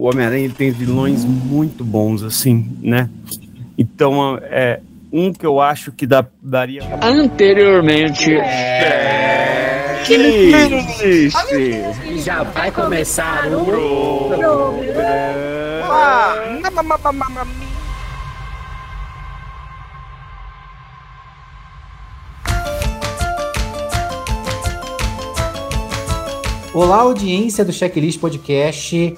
o Homem-Aranha tem vilões muito bons, assim, né? Então, é um que eu acho que dá, daria. Anteriormente. É... Que? Já vai começar o programa. Olá, audiência do Checklist Podcast.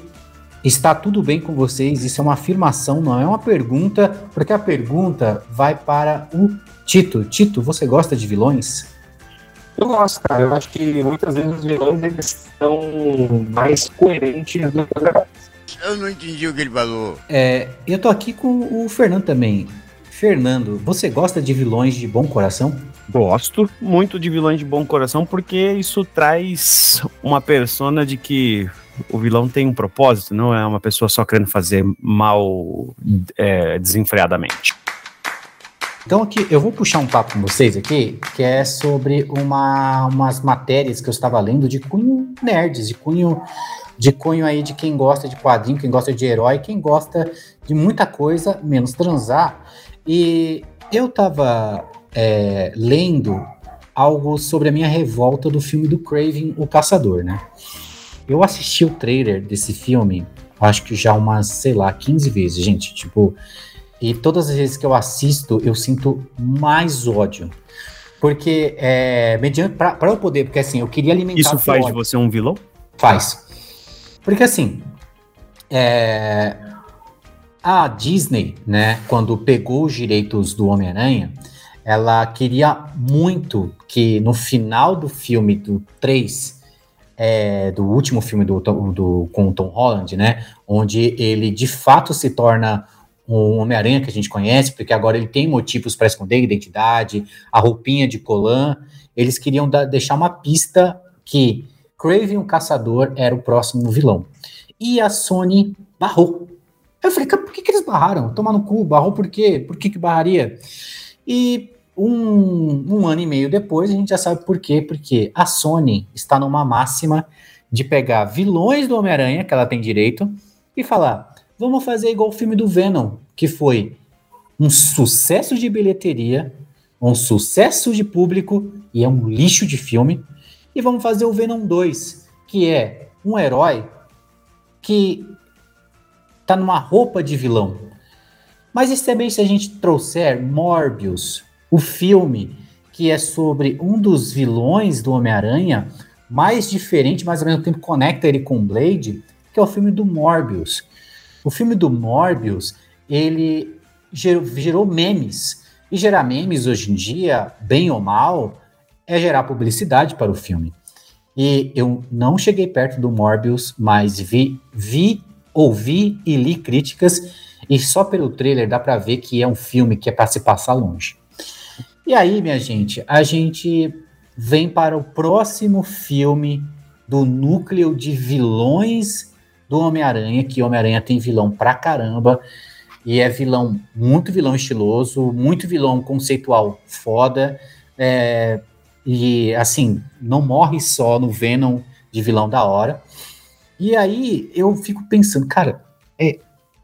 Está tudo bem com vocês? Isso é uma afirmação, não é uma pergunta, porque a pergunta vai para o Tito. Tito, você gosta de vilões? Eu gosto, cara. Eu acho que muitas vezes os vilões eles são mais coerentes do que os Eu não entendi o que ele falou. É, eu tô aqui com o Fernando também. Fernando, você gosta de vilões de bom coração? Gosto muito de vilões de bom coração porque isso traz uma persona de que o vilão tem um propósito, não é uma pessoa só querendo fazer mal é, desenfreadamente. Então aqui eu vou puxar um papo com vocês aqui, que é sobre uma, umas matérias que eu estava lendo de cunho nerds, de cunho de cunho aí de quem gosta de quadrinho, quem gosta de herói, quem gosta de muita coisa, menos transar. E eu tava é, lendo algo sobre a minha revolta do filme do Craven, O Caçador, né? Eu assisti o trailer desse filme, acho que já umas, sei lá, 15 vezes, gente. Tipo, e todas as vezes que eu assisto, eu sinto mais ódio. Porque, é, mediante, pra, pra eu poder, porque assim, eu queria alimentar. Isso faz de você um vilão? Faz. Porque assim, é, a Disney, né, quando pegou os direitos do Homem-Aranha, ela queria muito que no final do filme do 3, é, do último filme do, do, com o Tom Holland, né, onde ele de fato se torna um Homem-Aranha que a gente conhece, porque agora ele tem motivos para esconder a identidade, a roupinha de colã, eles queriam da, deixar uma pista que Craven o Caçador era o próximo vilão. E a Sony barrou eu falei, por que, que eles barraram? Tomar no cu, barrou por quê? Por que, que barraria? E um, um ano e meio depois a gente já sabe por quê, porque a Sony está numa máxima de pegar vilões do Homem-Aranha, que ela tem direito, e falar: vamos fazer igual o filme do Venom, que foi um sucesso de bilheteria, um sucesso de público e é um lixo de filme. E vamos fazer o Venom 2, que é um herói que tá numa roupa de vilão. Mas isso também se a gente trouxer Morbius, o filme que é sobre um dos vilões do Homem-Aranha, mais diferente, mas ao mesmo tempo conecta ele com Blade, que é o filme do Morbius. O filme do Morbius, ele gerou, gerou memes. E gerar memes hoje em dia, bem ou mal, é gerar publicidade para o filme. E eu não cheguei perto do Morbius, mas vi, vi ouvi e li críticas, e só pelo trailer dá para ver que é um filme que é para se passar longe. E aí, minha gente, a gente vem para o próximo filme do núcleo de vilões do Homem-Aranha, que Homem-Aranha tem vilão pra caramba, e é vilão, muito vilão estiloso, muito vilão conceitual foda, é, e assim, não morre só no Venom de vilão da hora. E aí eu fico pensando, cara,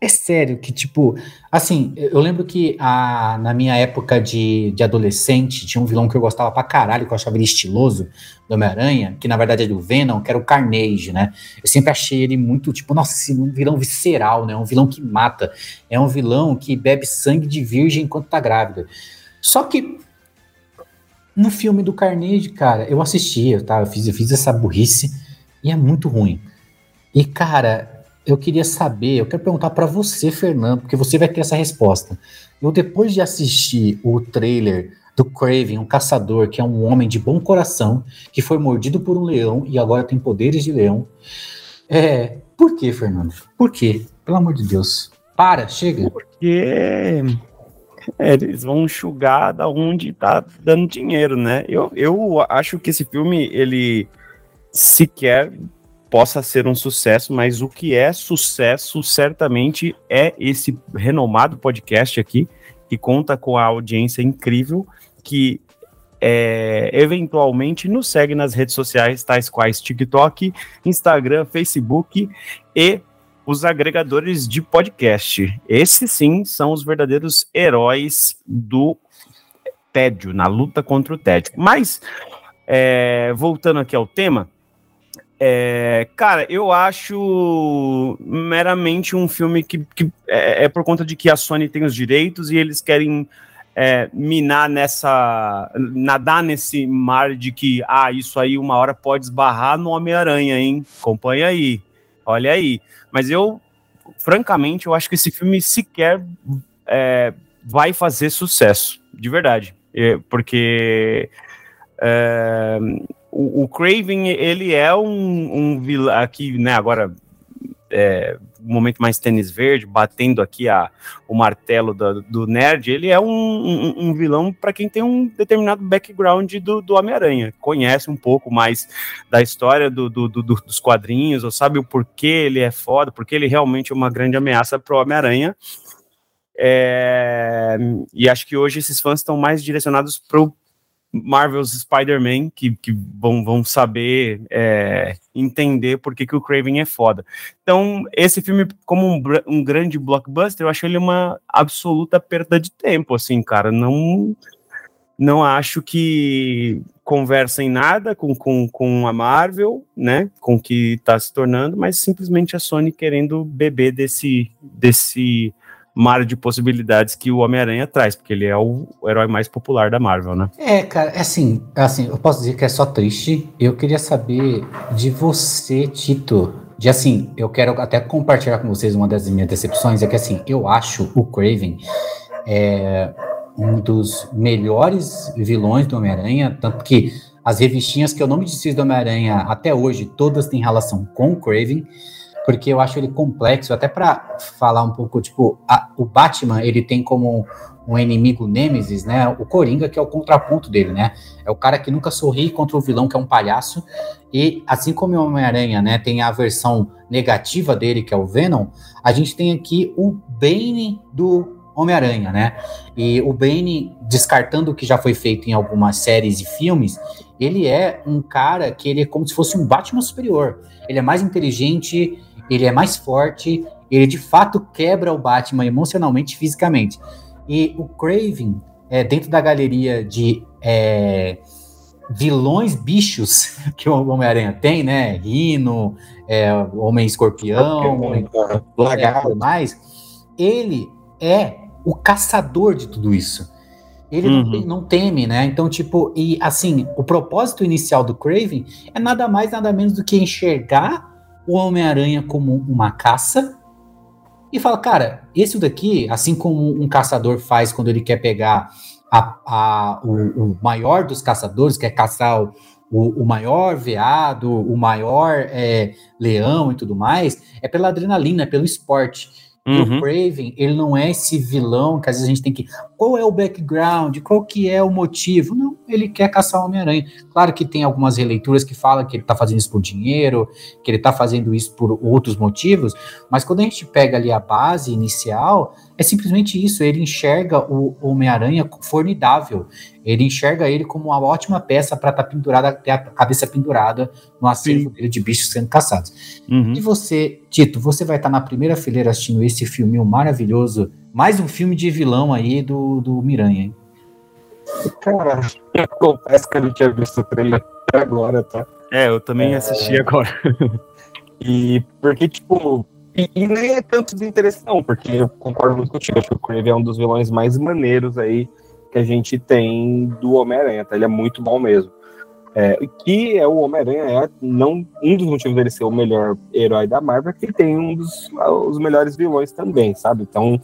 é, sério que, tipo, assim, eu lembro que a, na minha época de, de adolescente tinha um vilão que eu gostava pra caralho, que eu achava ele estiloso, do Homem-Aranha, que na verdade é do Venom, que era o Carnage, né? Eu sempre achei ele muito, tipo, nossa, um vilão visceral, né? Um vilão que mata. É um vilão que bebe sangue de virgem enquanto tá grávida. Só que no filme do Carnage, cara, eu assistia, tá? Eu fiz, eu fiz essa burrice e é muito ruim. E, cara, eu queria saber, eu quero perguntar para você, Fernando, porque você vai ter essa resposta. Eu, depois de assistir o trailer do Craven, um caçador que é um homem de bom coração, que foi mordido por um leão e agora tem poderes de leão. É. Por que, Fernando? Por quê? Pelo amor de Deus. Para, chega. Porque é, eles vão enxugar da onde tá dando dinheiro, né? Eu, eu acho que esse filme, ele sequer possa ser um sucesso, mas o que é sucesso certamente é esse renomado podcast aqui, que conta com a audiência incrível, que é, eventualmente nos segue nas redes sociais, tais quais TikTok, Instagram, Facebook e os agregadores de podcast. Esses sim são os verdadeiros heróis do tédio, na luta contra o tédio. Mas, é, voltando aqui ao tema, é, cara, eu acho meramente um filme que, que é, é, por conta de que a Sony tem os direitos e eles querem é, minar nessa. nadar nesse mar de que, ah, isso aí uma hora pode esbarrar no Homem-Aranha, hein? Acompanha aí, olha aí. Mas eu, francamente, eu acho que esse filme sequer é, vai fazer sucesso, de verdade. É, porque. É, o, o Craven, ele é um, um vilão aqui, né? Agora, é, momento mais tênis verde, batendo aqui a, o martelo do, do nerd, ele é um, um, um vilão para quem tem um determinado background do, do Homem-Aranha, conhece um pouco mais da história do, do, do, dos quadrinhos, ou sabe o porquê ele é foda, porque ele realmente é uma grande ameaça para o Homem-Aranha. É, e acho que hoje esses fãs estão mais direcionados para o Marvel's Spider-Man que, que vão, vão saber é, entender por que, que o Craven é foda. Então, esse filme, como um, um, grande blockbuster, eu acho ele uma absoluta perda de tempo, assim, cara. Não, não acho que conversa em nada com, com, com a Marvel, né? Com o que está se tornando, mas simplesmente a Sony querendo beber desse, desse mar de possibilidades que o Homem-Aranha traz, porque ele é o, herói mais popular da Marvel, né? É, cara, é assim, assim, eu posso dizer que é só triste. Eu queria saber de você, Tito, de assim, eu quero até compartilhar com vocês uma das minhas decepções, é que assim, eu acho o Craven é, um dos melhores vilões do Homem-Aranha, tanto que as revistinhas que eu não me desfiz do Homem-Aranha até hoje, todas têm relação com o Craven porque eu acho ele complexo, até para falar um pouco, tipo, a, o Batman, ele tem como um inimigo Nemesis, né? O Coringa, que é o contraponto dele, né? É o cara que nunca sorri contra o vilão, que é um palhaço. E assim como o Homem-Aranha, né, tem a versão negativa dele, que é o Venom, a gente tem aqui o Bane do Homem-Aranha, né? E o Bane, descartando o que já foi feito em algumas séries e filmes, ele é um cara que ele é como se fosse um Batman superior. Ele é mais inteligente, ele é mais forte, ele de fato quebra o Batman emocionalmente e fisicamente. E o Craven, é, dentro da galeria de é, vilões bichos que o Homem-Aranha tem, né? Rino, é, Homem-Escorpião, Lagarto, mais, ele é o caçador de tudo isso. Ele uhum. não, não, teme, né? Então, tipo, e assim, o propósito inicial do Craven é nada mais, nada menos do que enxergar o Homem-Aranha como uma caça e fala, cara, esse daqui, assim como um caçador faz quando ele quer pegar a, a, o, o, maior dos caçadores, quer caçar o, o, o maior veado, o maior é, leão e tudo mais, é pela adrenalina, é pelo esporte. Uhum. O Craven, ele não é esse vilão que às vezes a gente tem que. Qual é o background? Qual que é o motivo? Não, ele quer caçar o Homem-Aranha. Claro que tem algumas releituras que falam que ele tá fazendo isso por dinheiro, que ele tá fazendo isso por outros motivos, mas quando a gente pega ali a base inicial, é simplesmente isso. Ele enxerga o Homem-Aranha formidável. Ele enxerga ele como uma ótima peça para estar tá pendurada, ter a cabeça pendurada no acervo dele de bichos sendo caçados. Uhum. E você, Tito, você vai estar tá na primeira fileira assistindo esse filme maravilhoso, mais um filme de vilão aí do, do Miranha, hein? Cara, eu confesso que eu não tinha visto o trailer até agora, tá? É, eu também é... assisti agora. e porque, tipo, e, e, nem é tanto desinteresse, não, porque eu concordo muito contigo. Acho que o Crave é um dos vilões mais maneiros aí que a gente tem do Homem-Aranha, tá? Ele é muito bom mesmo. É, que é o Homem-Aranha, é não, um dos motivos dele ser o melhor herói da Marvel é que tem um dos os melhores vilões também, sabe? Então,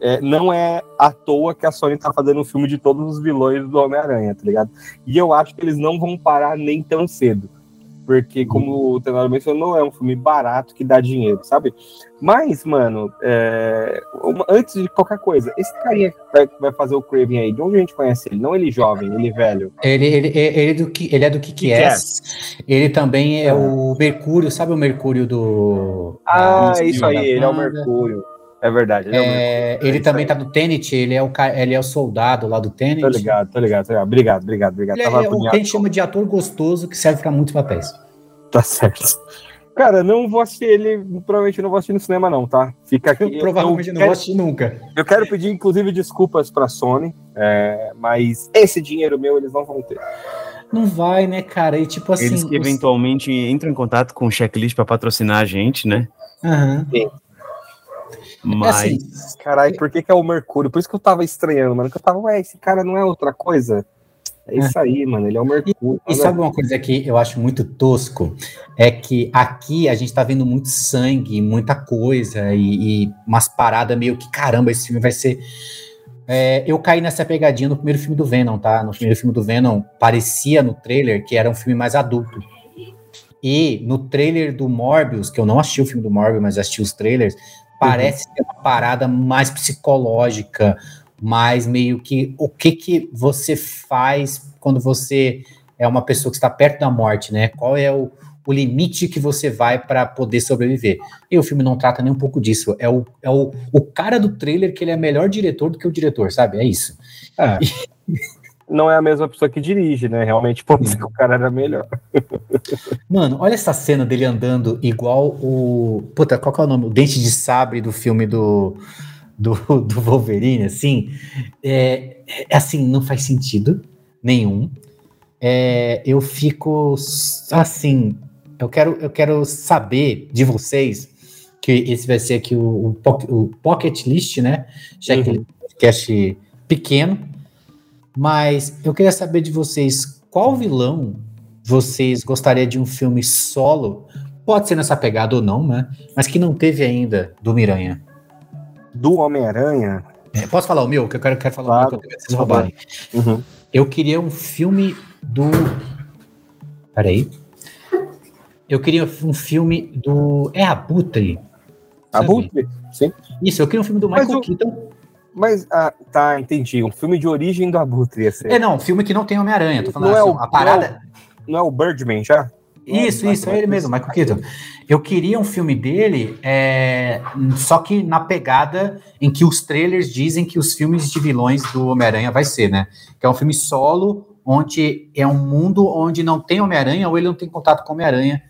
é, não é à toa que a Sony tá fazendo um filme de todos os vilões do Homem-Aranha, tá ligado? E eu acho que eles não vão parar nem tão cedo porque, como o Tenório mencionou, é um filme barato que dá dinheiro, sabe? Mas, mano, é... antes de qualquer coisa, esse carinha que vai fazer o Craven aí, de onde a gente conhece ele? Não ele jovem, ele velho. Ele, ele, ele, é do que, ele é do que, que, é. Ele também é, é, o Mercúrio, sabe o Mercúrio do. Ah, isso aí, ele é o Mercúrio. É verdade. Ele, é, é ele também tá no Tenet, ele é, o, ele é o soldado lá do Tenet. Tô ligado, tô ligado, tô ligado. Obrigado, obrigado, obrigado. Ele é, o que a gente chama de ator gostoso que serve para muitos papéis. Tá certo. Cara, não vou assistir ele, provavelmente não vou assistir no cinema, não, tá? Fica aqui. Provavelmente eu não quero, vou assistir nunca. Eu quero pedir, inclusive, desculpas pra Sony, é, mas esse dinheiro meu eles não vão ter. Não vai, né, cara? E tipo assim. Eles que os- eventualmente entram em contato com o checklist para patrocinar a gente, né? Aham. Mas assim, Caralho, por que, que é o Mercúrio? Por isso que eu tava estranhando, mano. Que eu tava, ué, esse cara não é outra coisa? É isso aí, mano. Ele é o Mercúrio. E sabe uma coisa que eu acho muito tosco? É que aqui a gente tá vendo muito sangue, muita coisa e, e umas paradas meio que, caramba, esse filme vai ser. É, eu caí nessa pegadinha no primeiro filme do Venom, tá? No primeiro filme do Venom, parecia no trailer que era um filme mais adulto. E no trailer do Morbius, que eu não assisti o filme do Morbius, mas assisti os trailers, parece ser uma parada mais psicológica, mais meio que o que que você faz quando você é uma pessoa que está perto da morte, né? Qual é o, o limite que você vai para poder sobreviver? E o filme não trata nem um pouco disso. É o, é o, o cara do trailer que ele é melhor diretor do que o diretor, sabe? É isso. Não é a mesma pessoa que dirige, né? Realmente, pode ser que o cara era melhor. Mano, olha essa cena dele andando igual o. Puta, qual que é o nome? O Dente de Sabre do filme do, do, do Wolverine, assim. É, é assim, não faz sentido nenhum. É, eu fico assim. Eu quero, eu quero saber de vocês, que esse vai ser aqui o, o, o Pocket List, né? Já que Uhum. ele é um podcast pequeno. Mas eu queria saber de vocês qual vilão vocês gostariam de um filme solo, pode ser nessa pegada ou não, né? Mas que não teve ainda do Miranha. Do Homem-Aranha. É, posso falar o meu? Que eu quero, quero falar Claro. o meu, que eu quero que vocês roubarem. Uhum. Eu queria um filme do. Peraí. Eu queria um filme do. É Abutre. Abutre? Sim. Isso, eu queria um filme do Mas Michael o- Keaton. Mas, ah, tá, entendi. Um filme de origem do Abutre ser. É, não, um filme que não tem Homem-Aranha. Tô falando Não é assim, o- a parada. Não é o Birdman já? Isso, Não, isso, é Michael ele mesmo, Michael Keaton. Eu queria um filme dele, é, só que na pegada em que os trailers dizem que os filmes de vilões do Homem-Aranha vai ser, né? Que é um filme solo, onde é um mundo onde não tem Homem-Aranha ou ele não tem contato com Homem-Aranha.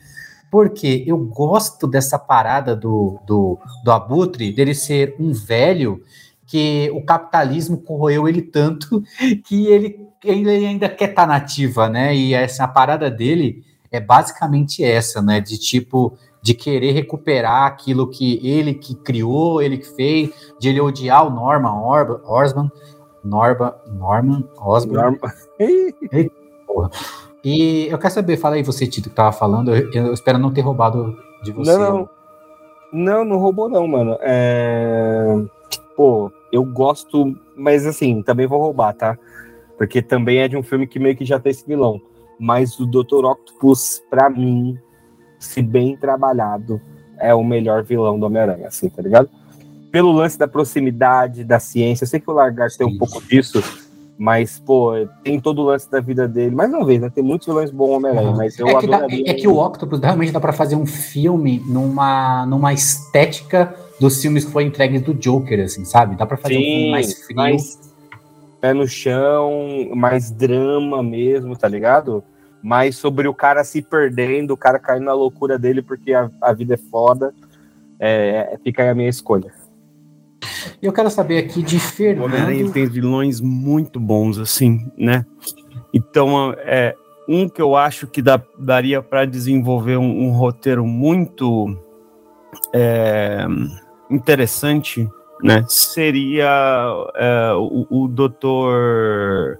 Porque eu gosto dessa parada do, do, do Abutre, dele ser um velho que o capitalismo corroeu ele tanto que ele, ele ainda quer estar nativa, né? E essa parada dele é basicamente essa, né? De tipo, de querer recuperar aquilo que ele que criou, ele que fez, de ele odiar o Norman Orba, Osborn, Norba, Norman Osborn. Norma- E eu quero saber, fala aí você, Tito, que tava falando, eu, eu espero não ter roubado de você. Não, não. Não, não roubou, não, mano. É... Pô, eu gosto, mas assim, também vou roubar, tá? Porque também é de um filme que meio que já tem esse vilão. Mas o Dr. Octopus, pra mim, se bem trabalhado, é o melhor vilão do Homem-Aranha, assim, tá ligado? Pelo lance da proximidade, da ciência. Eu sei que o Lagarto tem um pouco disso, mas, pô, tem todo o lance da vida dele. Mais uma vez, né? Tem muitos vilões bons Homem-Aranha, Uhum. mas eu é, que dá- adoraria. é que o Octopus realmente dá pra fazer um filme numa, numa estética dos filmes que foram entregues do Joker, assim, sabe? Dá pra fazer um filme mais frio. mais pé no chão, mais drama mesmo, tá ligado? Mais sobre o cara se perdendo, o cara caindo na loucura dele porque a, a vida é foda. É, fica aí a minha escolha. E eu quero saber aqui de o Homem-Aranha Fernando. tem vilões muito bons, assim, né? Então, é um que eu acho que dá, daria para desenvolver um, um roteiro muito é, interessante, né? Seria é, o, o Dr.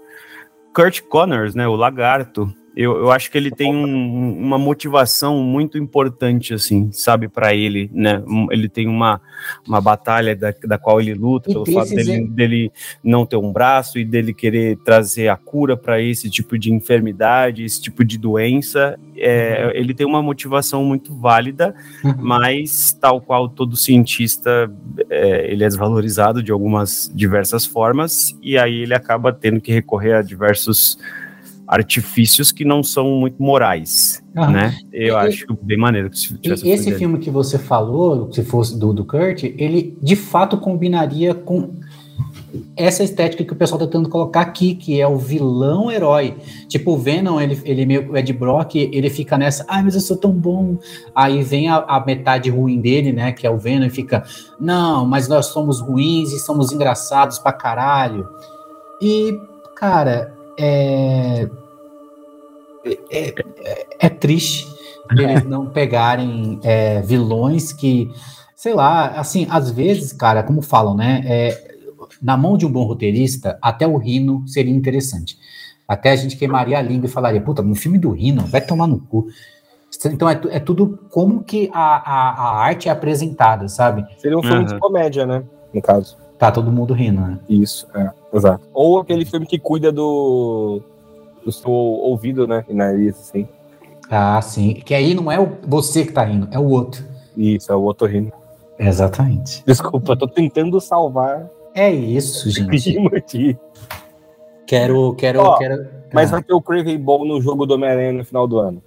Kurt Connors, né? O Lagarto. Eu, eu acho que ele tem um- uma motivação muito importante, assim, sabe, para ele, né? Ele tem uma, uma batalha da, da qual ele luta, E pelo fato dele, dele não ter um braço e dele querer trazer a cura para esse tipo de enfermidade, esse tipo de doença. É, Ele tem uma motivação muito válida, Uhum. mas tal qual todo cientista, é, ele é desvalorizado de algumas diversas formas e aí ele acaba tendo que recorrer a diversos artifícios que não são muito morais, né? Eu E- acho bem maneiro que se tivesse esse filme que você falou, se fosse do, do Kurt, ele de fato combinaria com. essa estética que o pessoal tá tentando colocar aqui, que é o vilão herói. Tipo, o Venom, ele, ele meio o Ed Brock, ele fica nessa, ai, mas eu sou tão bom. Aí vem a, a, metade ruim dele, né, que é o Venom, e fica, não, mas nós somos ruins e somos engraçados pra caralho. E, cara, é. É, é, é triste eles não pegarem é, vilões que, sei lá, assim, às vezes, cara, como falam, né? É, na mão de um bom roteirista, até o Rino seria interessante. Até a gente queimaria a língua e falaria, puta, no filme do Rino, vai tomar no cu. Então é, é tudo como que a, a, a, arte é apresentada, sabe? Seria um filme uhum. de comédia, né? No caso. Tá todo mundo rindo, né? Isso, é, exato. Ou aquele filme que cuida do, do seu ouvido, né? E nariz, assim. Ah, sim. Que aí não é você que tá rindo, é o outro. Isso, é o outro rindo. Exatamente. Desculpa, tô tentando salvar. É isso, gente. quero, quero, Ó, quero. Mas ah. vai ter o Craven Ball no jogo do Homem-Aranha no final do ano.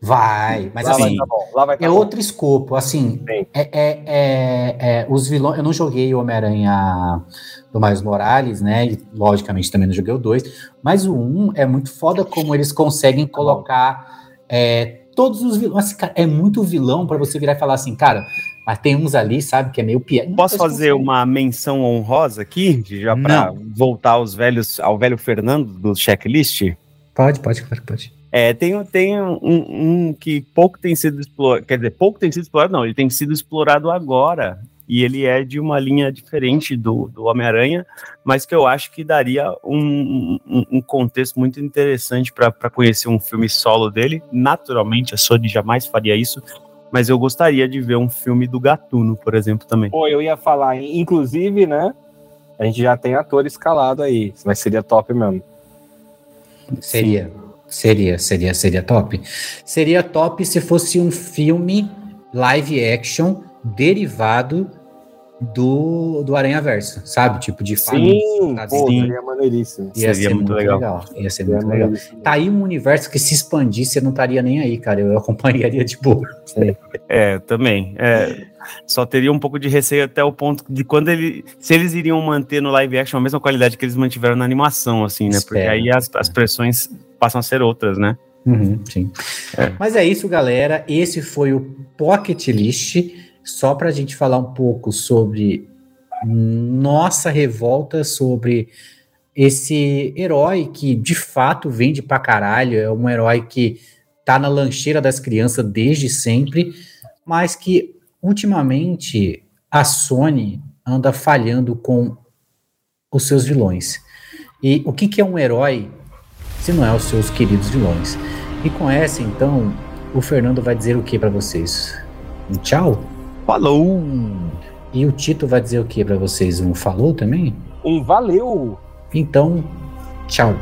Vai, mas lá assim, vai tá bom, lá vai tá é bom. outro escopo, assim, é, é, é, é, os vilões, eu não joguei o Homem-Aranha do Miles Morales, né, e logicamente também não joguei o 2, mas o 1 um é muito foda como eles conseguem tá colocar é, todos os vilões, assim, cara, é muito vilão para você virar e falar assim, cara, mas tem uns ali, sabe, que é meio pior. Posso fazer uma menção honrosa aqui, já para voltar aos velhos, ao velho Fernando do checklist? Pode, pode, pode, pode. É, tem, tem um, um, que pouco tem sido explorado, quer dizer, pouco tem sido explorado, não, ele tem sido explorado agora, e ele é de uma linha diferente do, do Homem-Aranha, mas que eu acho que daria um, um, um contexto muito interessante para conhecer um filme solo dele. Naturalmente, a Sony jamais faria isso, mas eu gostaria de ver um filme do Gatuno, por exemplo, também. Pô, eu ia falar, inclusive, né? A gente já tem ator escalado aí, mas seria top mesmo. Seria. Seria, seria, seria top. Seria top se fosse um filme live action derivado do, do Aranha Verso, sabe? Tipo, de família. Sim, pô, seria maneiríssimo. Ia seria ser muito legal. legal. Ia ser seria muito legal. Tá aí um universo que se expandisse, eu não estaria nem aí, cara. Eu acompanharia de boa. É, também. É, só teria um pouco de receio até o ponto de quando ele. Se eles iriam manter no live action a mesma qualidade que eles mantiveram na animação, assim, né? Porque aí as, as pressões passam a ser outras, né? Uhum, sim. É. Mas é isso, galera. Esse foi o Pocket List só para a gente falar um pouco sobre nossa revolta sobre esse herói que de fato vende pra caralho, é um herói que tá na lancheira das crianças desde sempre, mas que ultimamente a Sony anda falhando com os seus vilões. E o que, que é um herói se não é os seus queridos vilões? E com essa, então, o Fernando vai dizer o que para vocês? Um tchau? Falou! E o Tito vai dizer o que para vocês? Um falou também? Um valeu! Então, tchau.